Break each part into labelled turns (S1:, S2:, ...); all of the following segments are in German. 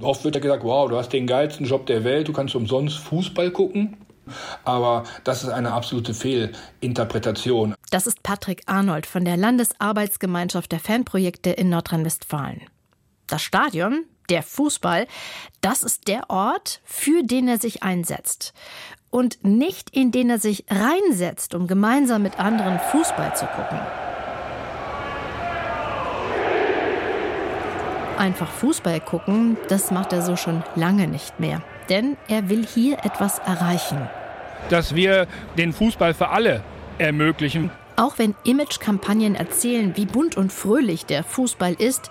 S1: Oft wird ja gesagt, wow, du hast den geilsten Job der Welt, du kannst umsonst Fußball gucken. Aber das ist eine absolute Fehlinterpretation.
S2: Das ist Patrick Arnold von der Landesarbeitsgemeinschaft der Fanprojekte in Nordrhein-Westfalen. Das Stadion, der Fußball, das ist der Ort, für den er sich einsetzt. Und nicht in den er sich reinsetzt, um gemeinsam mit anderen Fußball zu gucken. Einfach Fußball gucken, das macht er so schon lange nicht mehr. Denn er will hier etwas erreichen.
S3: Dass wir den Fußball für alle ermöglichen.
S2: Auch wenn Imagekampagnen erzählen, wie bunt und fröhlich der Fußball ist,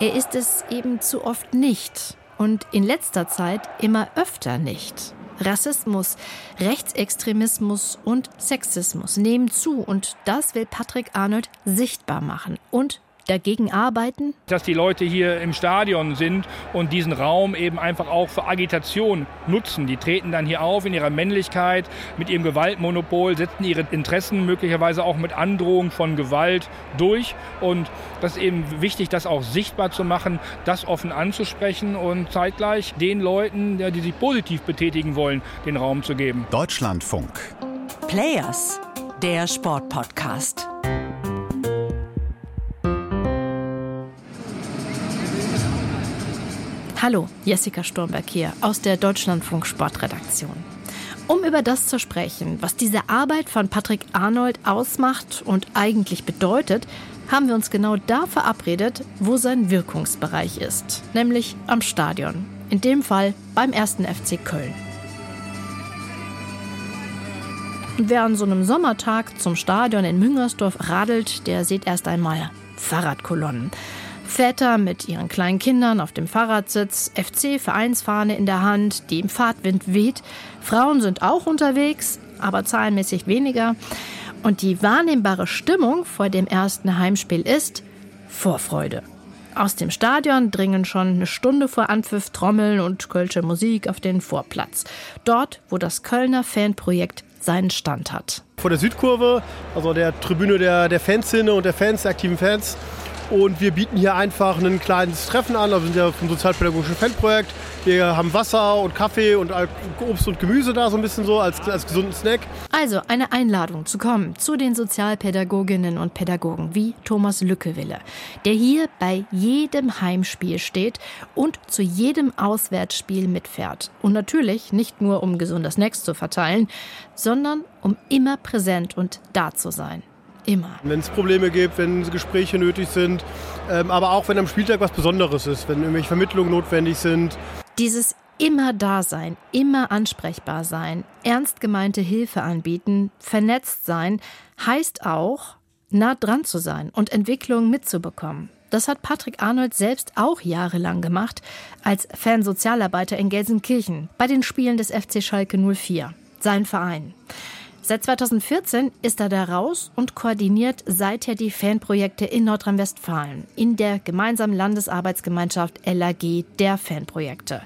S2: er ist es eben zu oft nicht. Und in letzter Zeit immer öfter nicht. Rassismus, Rechtsextremismus und Sexismus nehmen zu und das will Patrick Arnold sichtbar machen und dagegen arbeiten?
S3: Dass die Leute hier im Stadion sind und diesen Raum eben einfach auch für Agitation nutzen. Die treten dann hier auf in ihrer Männlichkeit, mit ihrem Gewaltmonopol, setzen ihre Interessen möglicherweise auch mit Androhung von Gewalt durch. Und das ist eben wichtig, das auch sichtbar zu machen, das offen anzusprechen und zeitgleich den Leuten, die sich positiv betätigen wollen, den Raum zu geben.
S4: Deutschlandfunk.
S5: Players, der Sportpodcast.
S2: Hallo, Jessica Sturmberg hier aus der Deutschlandfunk Sportredaktion. Um über das zu sprechen, was diese Arbeit von Patrick Arnold ausmacht und eigentlich bedeutet, haben wir uns genau da verabredet, wo sein Wirkungsbereich ist, nämlich am Stadion. In dem Fall beim ersten FC Köln. Wer an so einem Sommertag zum Stadion in Müngersdorf radelt, der sieht erst einmal Fahrradkolonnen. Väter mit ihren kleinen Kindern auf dem Fahrradsitz, FC-Vereinsfahne in der Hand, die im Fahrtwind weht. Frauen sind auch unterwegs, aber zahlenmäßig weniger. Und die wahrnehmbare Stimmung vor dem ersten Heimspiel ist Vorfreude. Aus dem Stadion dringen schon eine Stunde vor Anpfiff Trommeln und kölsche Musik auf den Vorplatz. Dort, wo das Kölner Fanprojekt seinen Stand hat.
S6: Vor der Südkurve, also der Tribüne der, der Fanszene und der Fans, der aktiven Fans. Und wir bieten hier einfach ein kleines Treffen an. Also wir sind ja vom sozialpädagogischen Fanprojekt. Wir haben Wasser und Kaffee und Obst und Gemüse da so ein bisschen so als, als gesunden Snack.
S2: Also eine Einladung zu kommen zu den Sozialpädagoginnen und Pädagogen wie Thomas Lückewille, der hier bei jedem Heimspiel steht und zu jedem Auswärtsspiel mitfährt. Und natürlich nicht nur, um gesunde Snacks zu verteilen, sondern um immer präsent und da zu sein. Immer.
S6: Wenn es Probleme gibt, wenn Gespräche nötig sind, ähm, aber auch wenn am Spieltag was Besonderes ist, wenn irgendwelche Vermittlungen notwendig sind.
S2: Dieses immer da sein, immer ansprechbar sein, ernst gemeinte Hilfe anbieten, vernetzt sein, heißt auch, nah dran zu sein und Entwicklungen mitzubekommen. Das hat Patrick Arnold selbst auch jahrelang gemacht, als Fansozialarbeiter in Gelsenkirchen bei den Spielen des FC Schalke 04, sein Verein. Seit 2014 ist er da raus und koordiniert seither die Fanprojekte in Nordrhein-Westfalen in der gemeinsamen Landesarbeitsgemeinschaft LAG der Fanprojekte.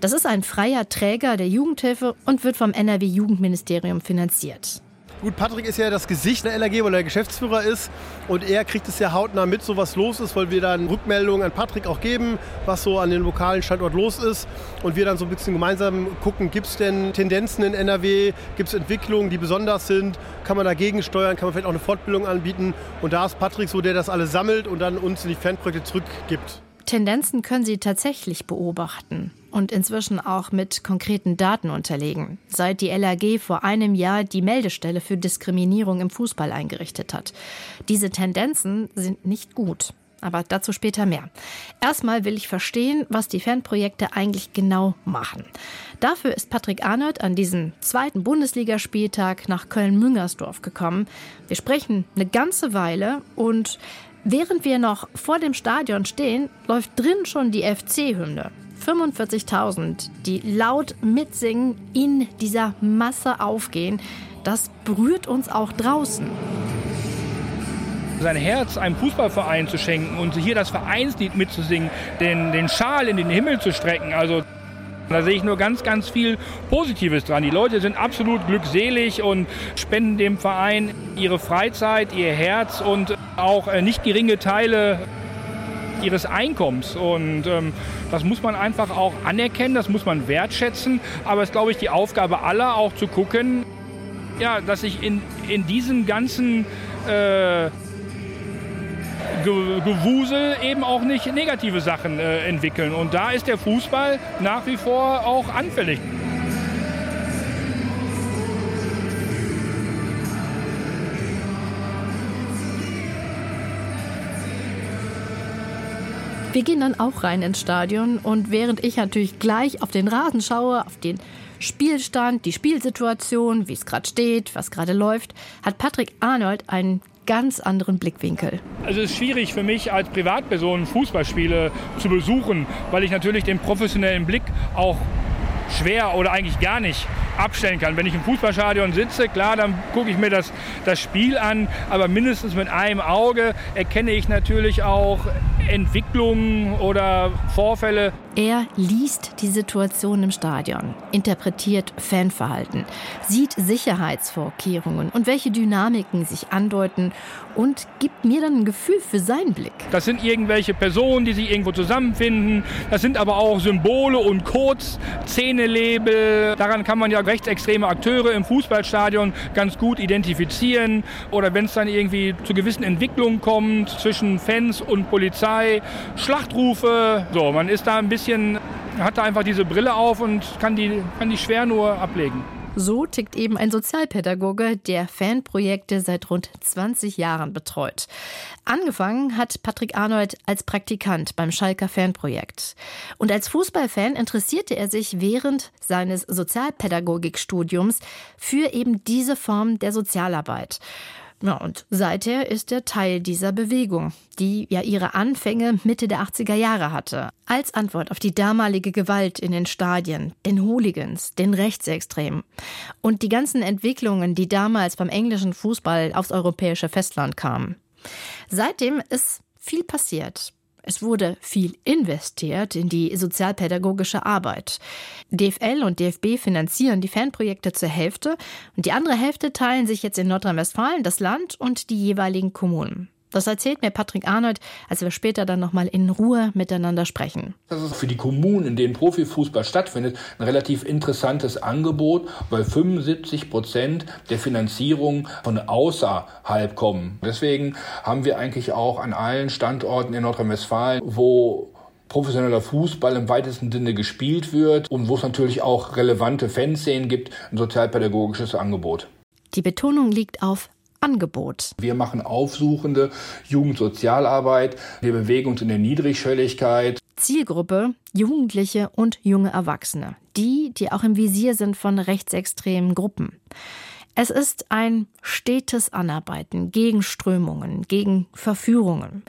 S2: Das ist ein freier Träger der Jugendhilfe und wird vom NRW Jugendministerium finanziert.
S6: Gut, Patrick ist ja das Gesicht der LAG, weil er Geschäftsführer ist. Und er kriegt es ja hautnah mit, so was los ist, weil wir dann Rückmeldungen an Patrick auch geben, was so an dem lokalen Standort los ist. Und wir dann so ein bisschen gemeinsam gucken, gibt es denn Tendenzen in NRW, gibt es Entwicklungen, die besonders sind, kann man dagegen steuern, kann man vielleicht auch eine Fortbildung anbieten. Und da ist Patrick so, der das alles sammelt und dann uns in die Fanprojekte zurückgibt.
S2: Tendenzen können Sie tatsächlich beobachten und inzwischen auch mit konkreten Daten unterlegen, seit die LAG vor einem Jahr die Meldestelle für Diskriminierung im Fußball eingerichtet hat. Diese Tendenzen sind nicht gut. Aber dazu später mehr. Erstmal will ich verstehen, was die Fanprojekte eigentlich genau machen. Dafür ist Patrick Arnold an diesem zweiten Bundesligaspieltag nach Köln-Müngersdorf gekommen. Wir sprechen eine ganze Weile und Während wir noch vor dem Stadion stehen, läuft drin schon die FC-Hymne. 45.000, die laut mitsingen, in dieser Masse aufgehen. Das berührt uns auch draußen.
S3: Sein Herz einem Fußballverein zu schenken und hier das Vereinslied mitzusingen, den, den Schal in den Himmel zu strecken. Also da sehe ich nur ganz, ganz viel Positives dran. Die Leute sind absolut glückselig und spenden dem Verein ihre Freizeit, ihr Herz und auch äh, nicht geringe Teile ihres Einkommens. Und ähm, das muss man einfach auch anerkennen, das muss man wertschätzen. Aber es ist, glaube ich, die Aufgabe aller, auch zu gucken, ja, dass sich in, in diesen ganzen äh, Gewusel eben auch nicht negative Sachen äh, entwickeln. Und da ist der Fußball nach wie vor auch anfällig.
S2: Wir gehen dann auch rein ins Stadion und während ich natürlich gleich auf den Rasen schaue, auf den Spielstand, die Spielsituation, wie es gerade steht, was gerade läuft, hat Patrick Arnold einen ganz anderen Blickwinkel.
S3: Also es ist schwierig für mich als Privatperson Fußballspiele zu besuchen, weil ich natürlich den professionellen Blick auch schwer oder eigentlich gar nicht abstellen kann. Wenn ich im Fußballstadion sitze, klar, dann gucke ich mir das, das Spiel an, aber mindestens mit einem Auge erkenne ich natürlich auch Entwicklungen oder Vorfälle.
S2: Er liest die Situation im Stadion, interpretiert Fanverhalten, sieht Sicherheitsvorkehrungen und welche Dynamiken sich andeuten und gibt mir dann ein Gefühl für seinen Blick.
S3: Das sind irgendwelche Personen, die sich irgendwo zusammenfinden. Das sind aber auch Symbole und Codes, Szenelabel. Daran kann man ja rechtsextreme Akteure im Fußballstadion ganz gut identifizieren. Oder wenn es dann irgendwie zu gewissen Entwicklungen kommt zwischen Fans und Polizei, Schlachtrufe. So, man ist da ein bisschen, hat da einfach diese Brille auf und kann die, kann die schwer nur ablegen.
S2: So tickt eben ein Sozialpädagoge, der Fanprojekte seit rund 20 Jahren betreut. Angefangen hat Patrick Arnold als Praktikant beim Schalker Fanprojekt. Und als Fußballfan interessierte er sich während seines Sozialpädagogikstudiums für eben diese Form der Sozialarbeit. Ja, und seither ist er Teil dieser Bewegung, die ja ihre Anfänge Mitte der 80er Jahre hatte. Als Antwort auf die damalige Gewalt in den Stadien, den Hooligans, den Rechtsextremen und die ganzen Entwicklungen, die damals beim englischen Fußball aufs europäische Festland kamen. Seitdem ist viel passiert. Es wurde viel investiert in die sozialpädagogische Arbeit. DFL und DFB finanzieren die Fanprojekte zur Hälfte und die andere Hälfte teilen sich jetzt in Nordrhein-Westfalen das Land und die jeweiligen Kommunen. Das erzählt mir Patrick Arnold, als wir später dann nochmal in Ruhe miteinander sprechen.
S1: Das ist für die Kommunen, in denen Profifußball stattfindet, ein relativ interessantes Angebot, weil 75 Prozent der Finanzierung von außerhalb kommen. Deswegen haben wir eigentlich auch an allen Standorten in Nordrhein-Westfalen, wo professioneller Fußball im weitesten Sinne gespielt wird und wo es natürlich auch relevante Fanszenen gibt, ein sozialpädagogisches Angebot.
S2: Die Betonung liegt auf Angebot.
S1: Wir machen aufsuchende Jugendsozialarbeit. Wir bewegen uns in der Niedrigschwelligkeit.
S2: Zielgruppe Jugendliche und junge Erwachsene. Die, die auch im Visier sind von rechtsextremen Gruppen. Es ist ein stetes Anarbeiten gegen Strömungen, gegen Verführungen.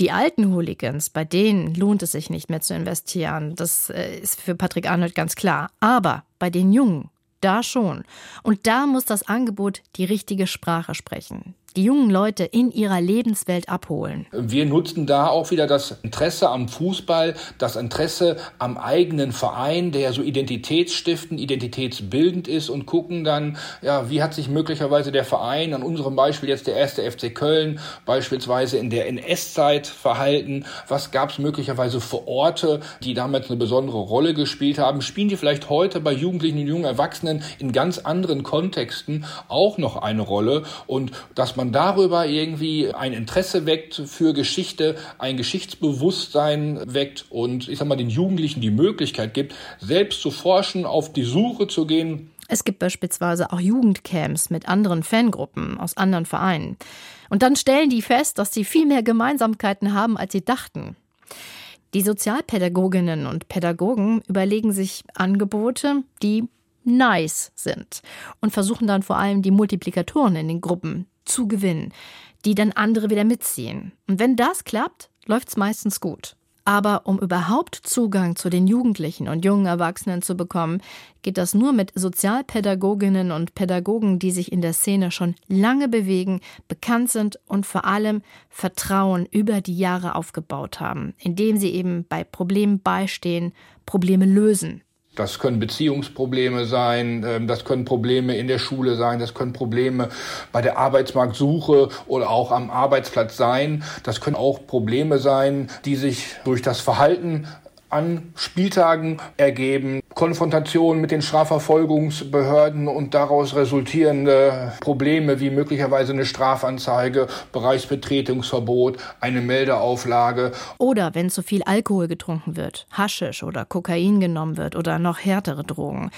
S2: Die alten Hooligans, bei denen lohnt es sich nicht mehr zu investieren. Das äh, ist für Patrick Arnold ganz klar. Aber bei den Jungen, da schon. Und da muss das Angebot die richtige Sprache sprechen die jungen Leute in ihrer Lebenswelt abholen.
S1: Wir nutzen da auch wieder das Interesse am Fußball, das Interesse am eigenen Verein, der so identitätsstiftend, identitätsbildend ist und gucken dann, ja, wie hat sich möglicherweise der Verein, an unserem Beispiel jetzt der erste FC Köln, beispielsweise in der NS-Zeit verhalten, was gab es möglicherweise für Orte, die damals eine besondere Rolle gespielt haben, spielen die vielleicht heute bei Jugendlichen und jungen Erwachsenen in ganz anderen Kontexten auch noch eine Rolle? Und dass man man darüber irgendwie ein Interesse weckt für Geschichte, ein Geschichtsbewusstsein weckt und ich sag mal den Jugendlichen die Möglichkeit gibt, selbst zu forschen, auf die Suche zu gehen.
S2: Es gibt beispielsweise auch Jugendcamps mit anderen Fangruppen aus anderen Vereinen. Und dann stellen die fest, dass sie viel mehr Gemeinsamkeiten haben, als sie dachten. Die Sozialpädagoginnen und Pädagogen überlegen sich Angebote, die nice sind und versuchen dann vor allem die Multiplikatoren in den Gruppen zu gewinnen, die dann andere wieder mitziehen. Und wenn das klappt, läuft's meistens gut. Aber um überhaupt Zugang zu den Jugendlichen und jungen Erwachsenen zu bekommen, geht das nur mit Sozialpädagoginnen und Pädagogen, die sich in der Szene schon lange bewegen, bekannt sind und vor allem Vertrauen über die Jahre aufgebaut haben, indem sie eben bei Problemen beistehen, Probleme lösen.
S1: Das können Beziehungsprobleme sein, ähm, das können Probleme in der Schule sein, das können Probleme bei der Arbeitsmarktsuche oder auch am Arbeitsplatz sein. Das können auch Probleme sein, die sich durch das Verhalten an Spieltagen ergeben, Konfrontationen mit den Strafverfolgungsbehörden und daraus resultierende Probleme wie möglicherweise eine Strafanzeige, Bereichsbetretungsverbot, eine Meldeauflage.
S2: Oder wenn zu viel Alkohol getrunken wird, Haschisch oder Kokain genommen wird oder noch härtere Drogen.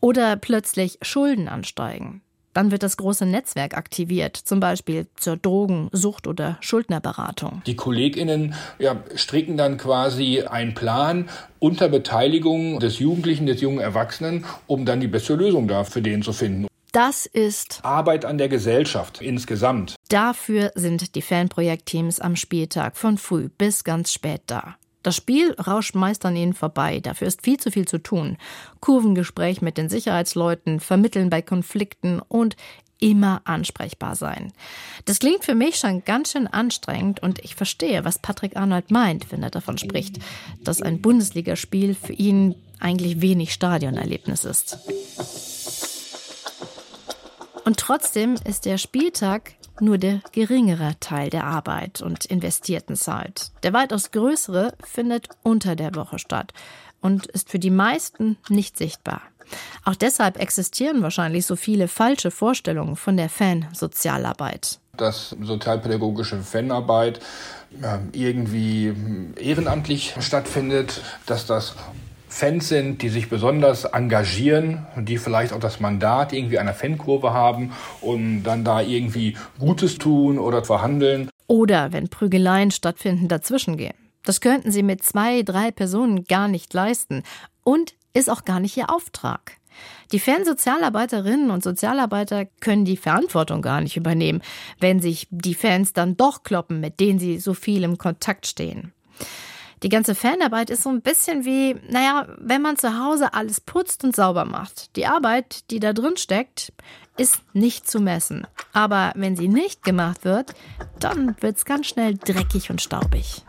S2: Oder plötzlich Schulden ansteigen. Dann wird das große Netzwerk aktiviert, zum Beispiel zur Drogen-, Sucht- oder Schuldnerberatung.
S1: Die KollegInnen ja, stricken dann quasi einen Plan unter Beteiligung des Jugendlichen, des jungen Erwachsenen, um dann die beste Lösung da für den zu finden.
S2: Das ist
S1: Arbeit an der Gesellschaft insgesamt.
S2: Dafür sind die Fanprojektteams am Spieltag von früh bis ganz spät da. Das Spiel rauscht meist an ihnen vorbei. Dafür ist viel zu viel zu tun. Kurvengespräch mit den Sicherheitsleuten, vermitteln bei Konflikten und immer ansprechbar sein. Das klingt für mich schon ganz schön anstrengend und ich verstehe, was Patrick Arnold meint, wenn er davon spricht, dass ein Bundesligaspiel für ihn eigentlich wenig Stadionerlebnis ist. Und trotzdem ist der Spieltag nur der geringere Teil der Arbeit und investierten Zeit. Der weitaus größere findet unter der Woche statt und ist für die meisten nicht sichtbar. Auch deshalb existieren wahrscheinlich so viele falsche Vorstellungen von der Fansozialarbeit.
S1: Dass sozialpädagogische Fanarbeit ähm, irgendwie ehrenamtlich stattfindet, dass das Fans sind, die sich besonders engagieren, die vielleicht auch das Mandat irgendwie einer Fankurve haben und dann da irgendwie Gutes tun oder verhandeln.
S2: Oder wenn Prügeleien stattfinden, dazwischengehen. Das könnten sie mit zwei, drei Personen gar nicht leisten und ist auch gar nicht ihr Auftrag. Die Fansozialarbeiterinnen und Sozialarbeiter können die Verantwortung gar nicht übernehmen, wenn sich die Fans dann doch kloppen, mit denen sie so viel im Kontakt stehen. Die ganze Fanarbeit ist so ein bisschen wie, naja, wenn man zu Hause alles putzt und sauber macht. Die Arbeit, die da drin steckt, ist nicht zu messen. Aber wenn sie nicht gemacht wird, dann wird es ganz schnell dreckig und staubig.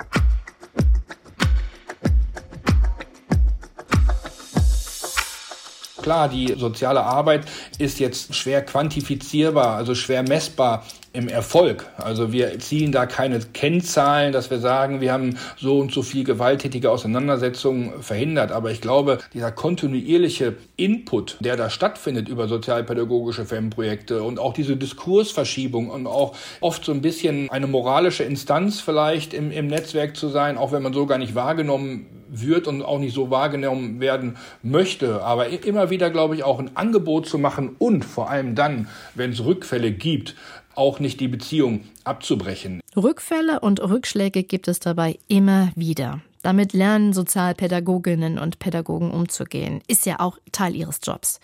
S1: Klar, die soziale Arbeit ist jetzt schwer quantifizierbar, also schwer messbar im Erfolg. Also wir zielen da keine Kennzahlen, dass wir sagen, wir haben so und so viel gewalttätige Auseinandersetzungen verhindert. Aber ich glaube, dieser kontinuierliche Input, der da stattfindet über sozialpädagogische FEM-Projekte und auch diese Diskursverschiebung und auch oft so ein bisschen eine moralische Instanz vielleicht im, im Netzwerk zu sein, auch wenn man so gar nicht wahrgenommen wird und auch nicht so wahrgenommen werden möchte. Aber immer wieder, glaube ich, auch ein Angebot zu machen und vor allem dann, wenn es Rückfälle gibt, auch nicht die Beziehung abzubrechen.
S2: Rückfälle und Rückschläge gibt es dabei immer wieder. Damit lernen Sozialpädagoginnen und Pädagogen umzugehen. Ist ja auch Teil ihres Jobs.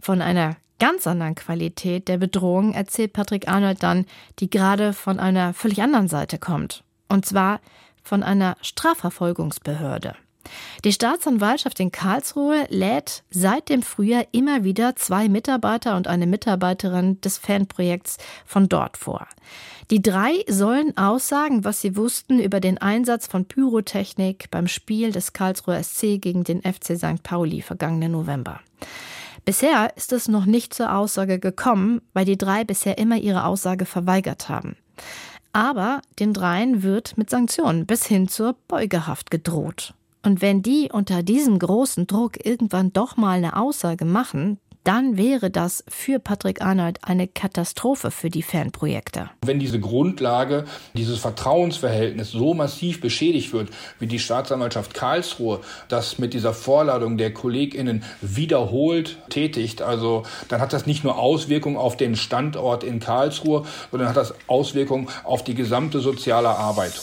S2: Von einer ganz anderen Qualität der Bedrohung erzählt Patrick Arnold dann, die gerade von einer völlig anderen Seite kommt. Und zwar von einer Strafverfolgungsbehörde. Die Staatsanwaltschaft in Karlsruhe lädt seit dem Frühjahr immer wieder zwei Mitarbeiter und eine Mitarbeiterin des Fanprojekts von dort vor. Die drei sollen aussagen, was sie wussten über den Einsatz von Pyrotechnik beim Spiel des Karlsruher SC gegen den FC St. Pauli vergangenen November. Bisher ist es noch nicht zur Aussage gekommen, weil die drei bisher immer ihre Aussage verweigert haben. Aber den dreien wird mit Sanktionen bis hin zur Beugehaft gedroht. Und wenn die unter diesem großen Druck irgendwann doch mal eine Aussage machen, dann wäre das für Patrick Arnold eine Katastrophe für die Fanprojekte.
S1: Wenn diese Grundlage, dieses Vertrauensverhältnis so massiv beschädigt wird, wie die Staatsanwaltschaft Karlsruhe das mit dieser Vorladung der KollegInnen wiederholt tätigt, also dann hat das nicht nur Auswirkungen auf den Standort in Karlsruhe, sondern hat das Auswirkungen auf die gesamte soziale Arbeit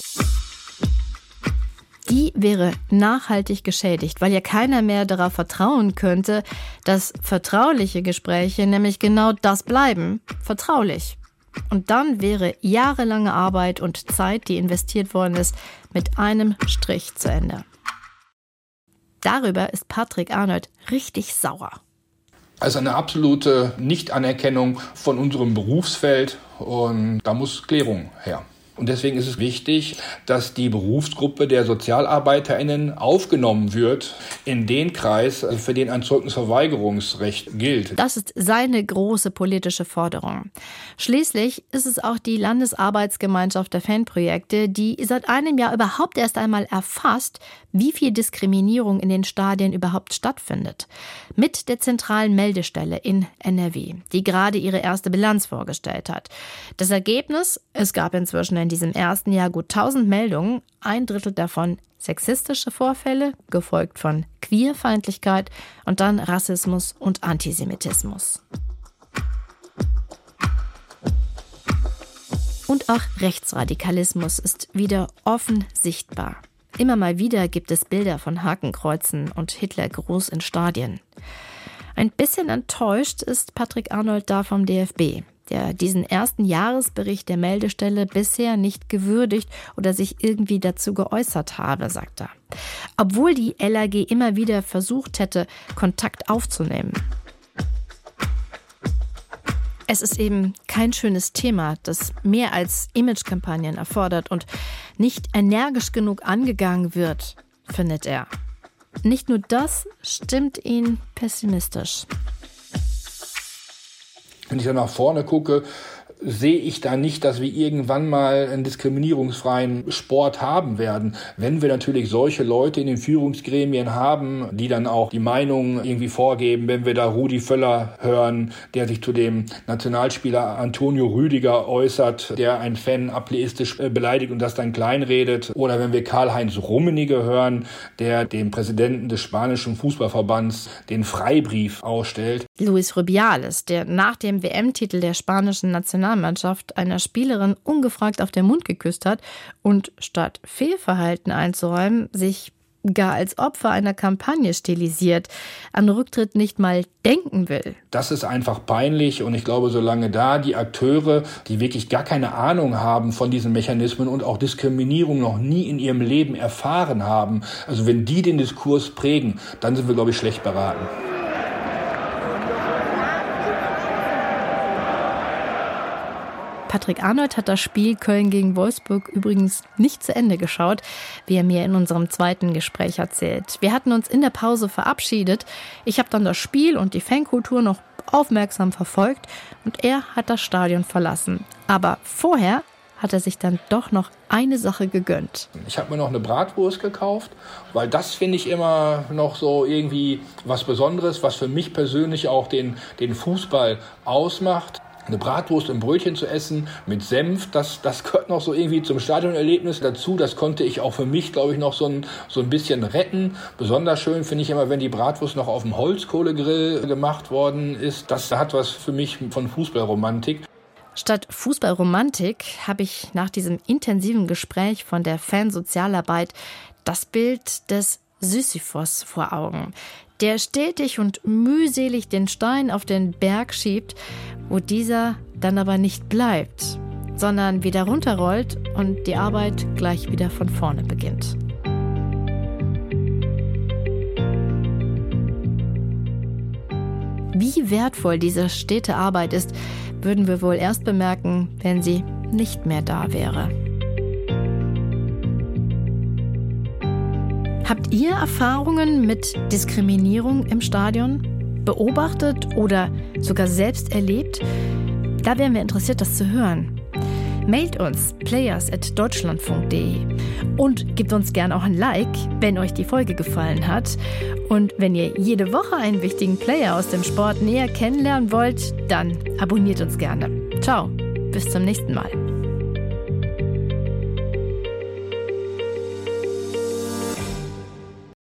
S2: die wäre nachhaltig geschädigt, weil ja keiner mehr darauf vertrauen könnte, dass vertrauliche Gespräche nämlich genau das bleiben, vertraulich. Und dann wäre jahrelange Arbeit und Zeit, die investiert worden ist, mit einem Strich zu Ende. Darüber ist Patrick Arnold richtig sauer.
S1: Also eine absolute Nichtanerkennung von unserem Berufsfeld und da muss Klärung her. Und deswegen ist es wichtig, dass die Berufsgruppe der SozialarbeiterInnen aufgenommen wird in den Kreis, für den ein Zeugnisverweigerungsrecht gilt.
S2: Das ist seine große politische Forderung. Schließlich ist es auch die Landesarbeitsgemeinschaft der Fanprojekte, die seit einem Jahr überhaupt erst einmal erfasst, wie viel Diskriminierung in den Stadien überhaupt stattfindet. Mit der zentralen Meldestelle in NRW, die gerade ihre erste Bilanz vorgestellt hat. Das Ergebnis? Es gab inzwischen in diesem ersten Jahr gut 1000 Meldungen, ein Drittel davon sexistische Vorfälle, gefolgt von Queerfeindlichkeit und dann Rassismus und Antisemitismus. Und auch Rechtsradikalismus ist wieder offen sichtbar. Immer mal wieder gibt es Bilder von Hakenkreuzen und Hitlergruß in Stadien. Ein bisschen enttäuscht ist Patrick Arnold da vom DFB, der diesen ersten Jahresbericht der Meldestelle bisher nicht gewürdigt oder sich irgendwie dazu geäußert habe, sagt er. Obwohl die LAG immer wieder versucht hätte, Kontakt aufzunehmen. Es ist eben kein schönes Thema, das mehr als Imagekampagnen erfordert und nicht energisch genug angegangen wird, findet er. Nicht nur das stimmt ihn pessimistisch.
S1: Wenn ich dann nach vorne gucke, sehe ich da nicht, dass wir irgendwann mal einen diskriminierungsfreien Sport haben werden. Wenn wir natürlich solche Leute in den Führungsgremien haben, die dann auch die Meinung irgendwie vorgeben, wenn wir da Rudi Völler hören, der sich zu dem Nationalspieler Antonio Rüdiger äußert, der einen Fan ableistisch äh, beleidigt und das dann kleinredet, oder wenn wir Karl-Heinz Rummenigge hören, der dem Präsidenten des spanischen Fußballverbands den Freibrief ausstellt.
S2: Luis Rubiales, der nach dem WM-Titel der spanischen National Nationalmannschaft einer Spielerin ungefragt auf den Mund geküsst hat und statt Fehlverhalten einzuräumen, sich gar als Opfer einer Kampagne stilisiert, an Rücktritt nicht mal denken will.
S1: Das ist einfach peinlich und ich glaube, solange da die Akteure, die wirklich gar keine Ahnung haben von diesen Mechanismen und auch Diskriminierung noch nie in ihrem Leben erfahren haben, also wenn die den Diskurs prägen, dann sind wir, glaube ich, schlecht beraten.
S2: Patrick Arnold hat das Spiel Köln gegen Wolfsburg übrigens nicht zu Ende geschaut, wie er mir in unserem zweiten Gespräch erzählt. Wir hatten uns in der Pause verabschiedet. Ich habe dann das Spiel und die Fankultur noch aufmerksam verfolgt und er hat das Stadion verlassen. Aber vorher hat er sich dann doch noch eine Sache gegönnt.
S1: Ich habe mir noch eine Bratwurst gekauft, weil das finde ich immer noch so irgendwie was Besonderes, was für mich persönlich auch den, den Fußball ausmacht eine Bratwurst im Brötchen zu essen mit Senf, das, das gehört noch so irgendwie zum Stadionerlebnis dazu. Das konnte ich auch für mich, glaube ich, noch so ein, so ein bisschen retten. Besonders schön finde ich immer, wenn die Bratwurst noch auf dem Holzkohlegrill gemacht worden ist. Das hat was für mich von Fußballromantik.
S2: Statt Fußballromantik habe ich nach diesem intensiven Gespräch von der Fansozialarbeit das Bild des Sisyphos vor Augen, der stetig und mühselig den Stein auf den Berg schiebt, wo dieser dann aber nicht bleibt, sondern wieder runterrollt und die Arbeit gleich wieder von vorne beginnt. Wie wertvoll diese stete Arbeit ist, würden wir wohl erst bemerken, wenn sie nicht mehr da wäre. Habt ihr Erfahrungen mit Diskriminierung im Stadion? Beobachtet oder sogar selbst erlebt? Da wären wir interessiert, das zu hören. Mailt uns players.deutschlandfunk.de und gebt uns gerne auch ein Like, wenn euch die Folge gefallen hat. Und wenn ihr jede Woche einen wichtigen Player aus dem Sport näher kennenlernen wollt, dann abonniert uns gerne. Ciao, bis zum nächsten Mal.